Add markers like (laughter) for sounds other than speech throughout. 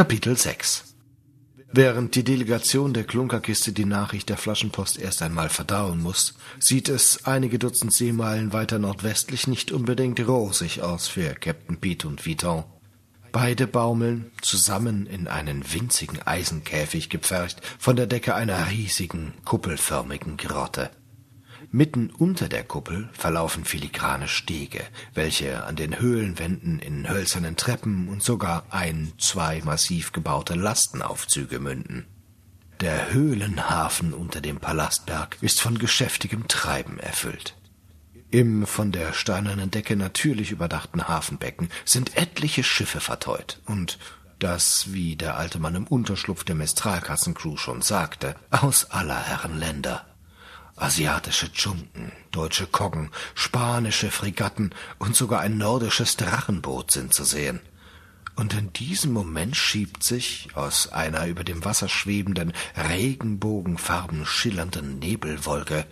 Kapitel 6 Während die Delegation der Klunkerkiste die Nachricht der Flaschenpost erst einmal verdauen muss, sieht es einige Dutzend Seemeilen weiter nordwestlich nicht unbedingt rosig aus für Captain Pete und Viton. Beide baumeln, zusammen in einen winzigen Eisenkäfig gepfercht, von der Decke einer riesigen, kuppelförmigen Grotte. Mitten unter der Kuppel verlaufen filigrane Stege, welche an den Höhlenwänden in hölzernen Treppen und sogar ein, zwei massiv gebaute Lastenaufzüge münden. Der Höhlenhafen unter dem Palastberg ist von geschäftigem Treiben erfüllt. Im von der steinernen Decke natürlich überdachten Hafenbecken sind etliche Schiffe verteut und das, wie der alte Mann im Unterschlupf der Mestralkassencrew schon sagte, aus aller Herren Länder. Asiatische Dschunken, deutsche Koggen, spanische Fregatten und sogar ein nordisches Drachenboot sind zu sehen. Und in diesem Moment schiebt sich aus einer über dem Wasser schwebenden, regenbogenfarben schillernden Nebelwolke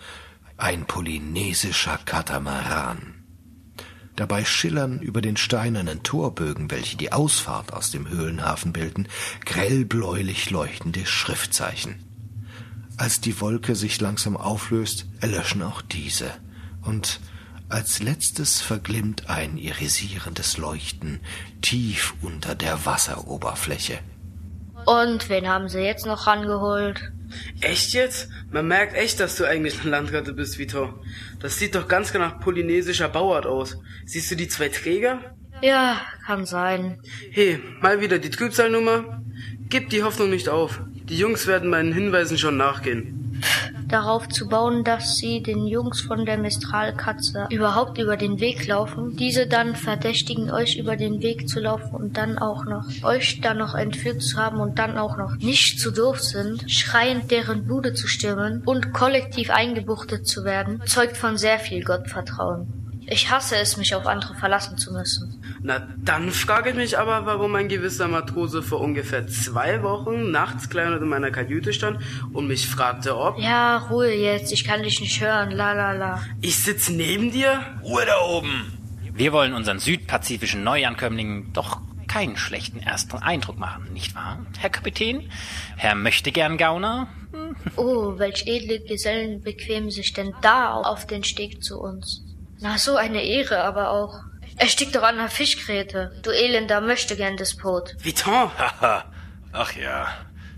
ein polynesischer Katamaran. Dabei schillern über den steinernen Torbögen, welche die Ausfahrt aus dem Höhlenhafen bilden, grellbläulich leuchtende Schriftzeichen. Als die Wolke sich langsam auflöst, erlöschen auch diese, und als letztes verglimmt ein irisierendes Leuchten tief unter der Wasseroberfläche. Und wen haben sie jetzt noch rangeholt? Echt jetzt? Man merkt echt, dass du eigentlich eine Landkarte bist, Vitor. Das sieht doch ganz genau nach polynesischer Bauart aus. Siehst du die zwei Träger? Ja, kann sein. Hey, mal wieder die Trübsalnummer. Gib die Hoffnung nicht auf. Die Jungs werden meinen Hinweisen schon nachgehen. Darauf zu bauen, dass sie den Jungs von der Mistralkatze überhaupt über den Weg laufen, diese dann verdächtigen, euch über den Weg zu laufen und dann auch noch euch dann noch entführt zu haben und dann auch noch nicht zu doof sind, schreiend deren Bude zu stürmen und kollektiv eingebuchtet zu werden, zeugt von sehr viel Gottvertrauen. Ich hasse es, mich auf andere verlassen zu müssen. Na, dann frage ich mich aber, warum ein gewisser Matrose vor ungefähr zwei Wochen nachts kleinert in meiner Kajüte stand und mich fragte, ob... Ja, Ruhe jetzt, ich kann dich nicht hören, la la la. Ich sitz neben dir? Ruhe da oben! Wir wollen unseren südpazifischen Neuankömmlingen doch keinen schlechten ersten Eindruck machen, nicht wahr, Herr Kapitän? Herr Möchtegern Gauner? Hm. Oh, welch edle Gesellen bequemen sich denn da auf den Steg zu uns? Na, so eine Ehre aber auch. Er stickt doch an der Fischgräte, du elender möchtegern Despot. Viton! (laughs) Haha, ach ja,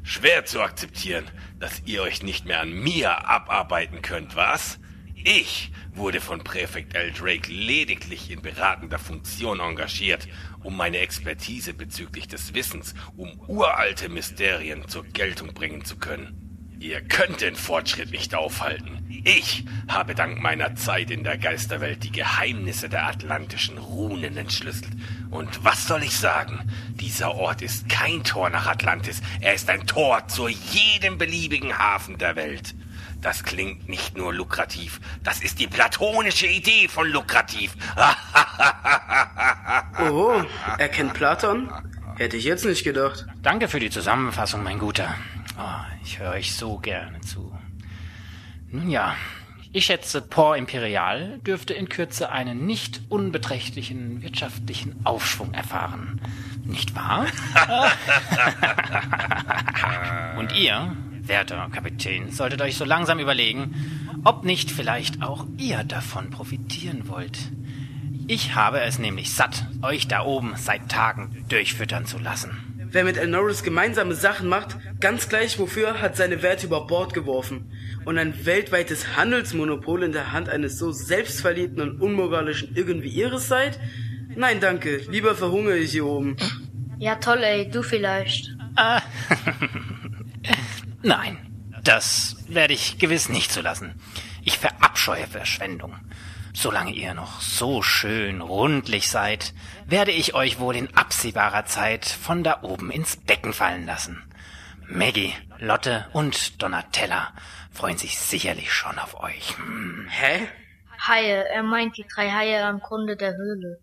schwer zu akzeptieren, dass ihr euch nicht mehr an mir abarbeiten könnt, was? Ich wurde von Präfekt L. Drake lediglich in beratender Funktion engagiert, um meine Expertise bezüglich des Wissens um uralte Mysterien zur Geltung bringen zu können. Ihr könnt den Fortschritt nicht aufhalten. Ich habe dank meiner Zeit in der Geisterwelt die Geheimnisse der atlantischen Runen entschlüsselt. Und was soll ich sagen? Dieser Ort ist kein Tor nach Atlantis. Er ist ein Tor zu jedem beliebigen Hafen der Welt. Das klingt nicht nur lukrativ, das ist die platonische Idee von lukrativ. (laughs) oh, er kennt Platon? Hätte ich jetzt nicht gedacht. Danke für die Zusammenfassung, mein Guter. Ich höre euch so gerne zu. Nun ja, ich schätze, Port Imperial dürfte in Kürze einen nicht unbeträchtlichen wirtschaftlichen Aufschwung erfahren. Nicht wahr? (laughs) Und ihr, werter Kapitän, solltet euch so langsam überlegen, ob nicht vielleicht auch ihr davon profitieren wollt. Ich habe es nämlich satt, euch da oben seit Tagen durchfüttern zu lassen. Wer mit El Norris gemeinsame Sachen macht, ganz gleich wofür, hat seine Werte über Bord geworfen. Und ein weltweites Handelsmonopol in der Hand eines so selbstverliebten und unmoralischen Irren wie ihres seid? Nein, danke. Lieber verhungere ich hier oben. Ja, toll, ey. Du vielleicht. Ah. (laughs) Nein, das werde ich gewiss nicht zulassen. Ich verabscheue Verschwendung. Solange ihr noch so schön rundlich seid, werde ich euch wohl in absehbarer Zeit von da oben ins Becken fallen lassen. Maggie, Lotte und Donatella freuen sich sicherlich schon auf euch. Hm. Hä? Haie, er meint die drei Haie am Grunde der Höhle.